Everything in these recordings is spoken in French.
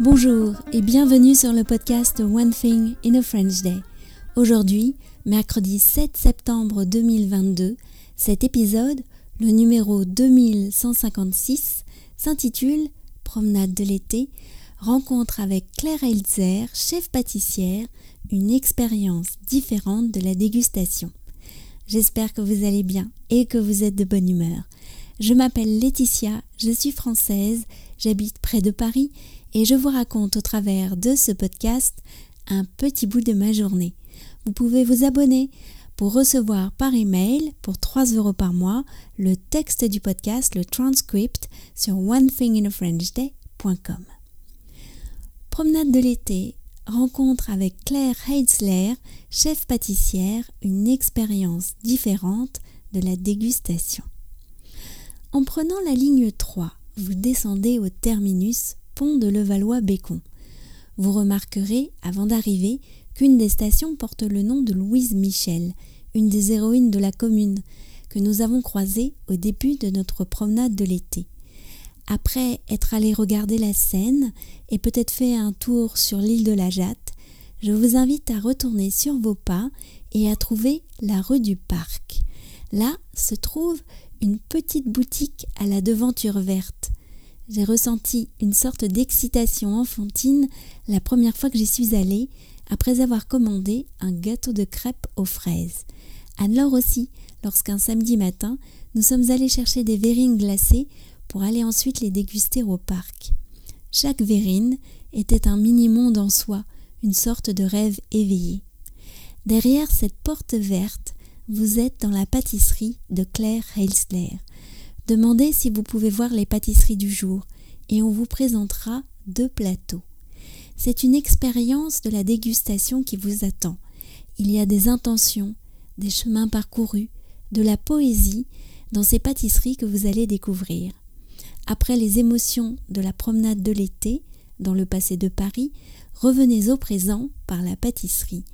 Bonjour et bienvenue sur le podcast One Thing in a French Day. Aujourd'hui, mercredi 7 septembre 2022, cet épisode, le numéro 2156, s'intitule Promenade de l'été, rencontre avec Claire Elzer, chef pâtissière, une expérience différente de la dégustation. J'espère que vous allez bien et que vous êtes de bonne humeur. Je m'appelle Laetitia, je suis française, j'habite près de Paris et je vous raconte au travers de ce podcast un petit bout de ma journée. Vous pouvez vous abonner pour recevoir par email pour 3 euros par mois le texte du podcast, le transcript sur onethinginafrenchday.com. Promenade de l'été, rencontre avec Claire Heitzler, chef pâtissière, une expérience différente de la dégustation. En prenant la ligne 3, vous descendez au terminus pont de Levallois-Bécon. Vous remarquerez, avant d'arriver, qu'une des stations porte le nom de Louise Michel, une des héroïnes de la commune, que nous avons croisée au début de notre promenade de l'été. Après être allé regarder la Seine et peut-être fait un tour sur l'île de la Jatte, je vous invite à retourner sur vos pas et à trouver la rue du Parc. Là se trouve une petite boutique à la devanture verte. J'ai ressenti une sorte d'excitation enfantine la première fois que j'y suis allée, après avoir commandé un gâteau de crêpes aux fraises. Alors aussi, lorsqu'un samedi matin, nous sommes allés chercher des verrines glacées pour aller ensuite les déguster au parc. Chaque verrine était un mini-monde en soi, une sorte de rêve éveillé. Derrière cette porte verte, vous êtes dans la pâtisserie de Claire Heilsler. Demandez si vous pouvez voir les pâtisseries du jour et on vous présentera deux plateaux. C'est une expérience de la dégustation qui vous attend. Il y a des intentions, des chemins parcourus, de la poésie dans ces pâtisseries que vous allez découvrir. Après les émotions de la promenade de l'été, dans le passé de Paris, revenez au présent par la pâtisserie.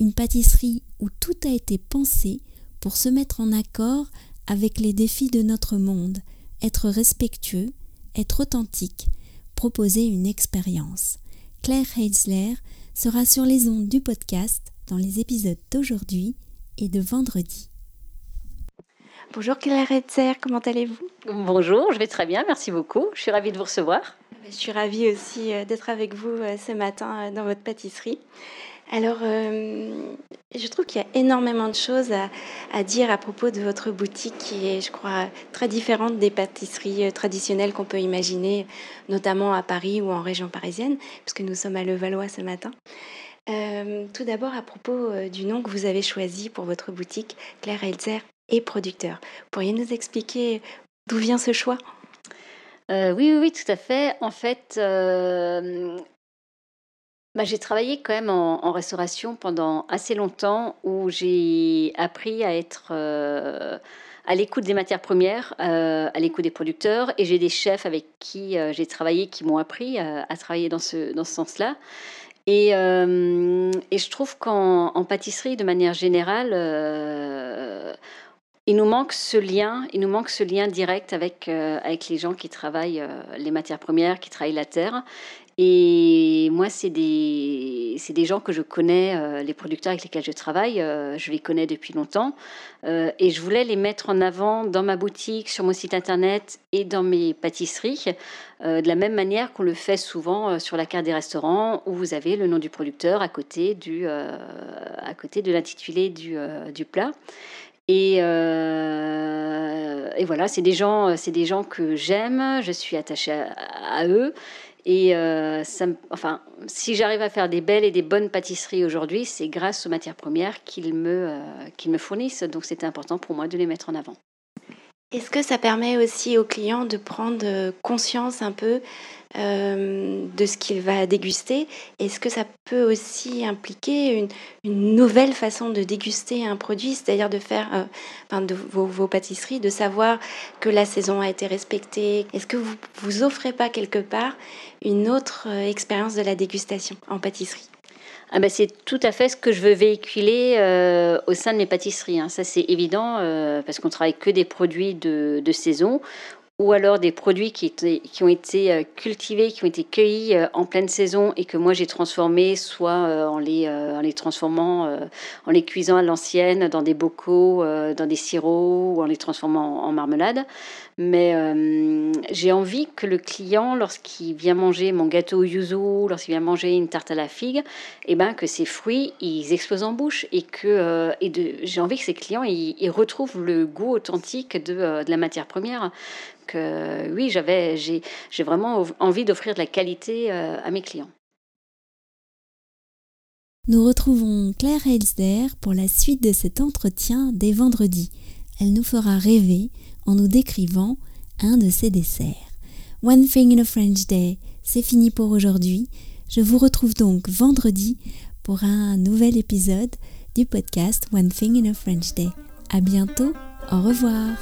Une pâtisserie où tout a été pensé pour se mettre en accord avec les défis de notre monde, être respectueux, être authentique, proposer une expérience. Claire Heitzler sera sur les ondes du podcast dans les épisodes d'aujourd'hui et de vendredi. Bonjour Claire Heitzler, comment allez-vous? Bonjour, je vais très bien, merci beaucoup. Je suis ravie de vous recevoir. Je suis ravie aussi euh, d'être avec vous euh, ce matin euh, dans votre pâtisserie. Alors, je trouve qu'il y a énormément de choses à, dire à propos de votre boutique qui est, je crois, très différente des pâtisseries traditionnelles qu'on peut imaginer, notamment à Paris ou en région parisienne, puisque nous sommes à Levallois ce matin. tout d'abord, à propos du nom que vous avez choisi pour votre boutique, Claire Elzer et producteur. Pourriez nous expliquer d'où vient ce choix? Oui, oui, oui, tout à fait. En fait, bah, j'ai travaillé quand même en, restauration pendant assez longtemps où j'ai appris à être euh, à l'écoute des matières premières, euh, à l'écoute des producteurs et j'ai des chefs avec qui euh, j'ai travaillé qui m'ont appris à travailler dans ce, dans ce sens-là. Et, et, je trouve qu'en pâtisserie, de manière générale, il nous manque ce lien, il nous manque ce lien direct avec, avec les gens qui travaillent les matières premières, qui travaillent la terre. Et moi, c'est des, des gens que je connais, euh, les producteurs avec lesquels je travaille, euh, je les connais depuis longtemps. Euh, et je voulais les mettre en avant dans ma boutique, sur mon site internet et dans mes pâtisseries, de la même manière qu'on le fait souvent sur la carte des restaurants, où vous avez le nom du producteur à côté, du, à côté de l'intitulé du, du plat. Et, et, voilà, c'est des gens, c'est des gens que j'aime, je suis attachée à, à eux. Et euh, ça, enfin, si j'arrive à faire des belles et des bonnes pâtisseries aujourd'hui, c'est grâce aux matières premières qu'ils me, euh, qu'ils me fournissent. Donc c'était important pour moi de les mettre en avant. Est-ce que ça permet aussi aux clients de prendre conscience un peu euh, de ce qu'il va déguster? Est-ce que ça peut aussi impliquer une, nouvelle façon de déguster un produit, c'est-à-dire de faire euh, de vos, vos, pâtisseries, de savoir que la saison a été respectée. Est-ce que vous vous offrez pas quelque part une autre euh, expérience de la dégustation en pâtisserie? Ah ben c'est tout à fait ce que je veux véhiculer euh, au sein de mes pâtisseries. Hein. Ça, c'est évident euh, parce qu'on travaille que des produits de, de, saison ou alors des produits qui, ont été euh, cultivés, qui ont été cueillis euh, en pleine saison et que moi j'ai transformés, soit euh, en les, transformant, en les cuisant à l'ancienne dans des bocaux, dans des sirops ou en les transformant en, marmelade. Mais j'ai envie que le client, lorsqu'il vient manger mon gâteau au yuzu, lorsqu'il vient manger une tarte à la figue, eh ben, que ces fruits, ils explosent en bouche et que j'ai envie que ces clients, ils, retrouvent le goût authentique de la matière première oui, j'avais, j'ai, vraiment envie d'offrir de la qualité euh, à mes clients. Nous retrouvons Claire Helsder pour la suite de cet entretien dès vendredi. Elle nous fera rêver en nous décrivant un de ses desserts. One Thing in a French Day, c'est fini pour aujourd'hui. Je vous retrouve donc vendredi pour un nouvel épisode du podcast One Thing in a French Day. À bientôt, au revoir.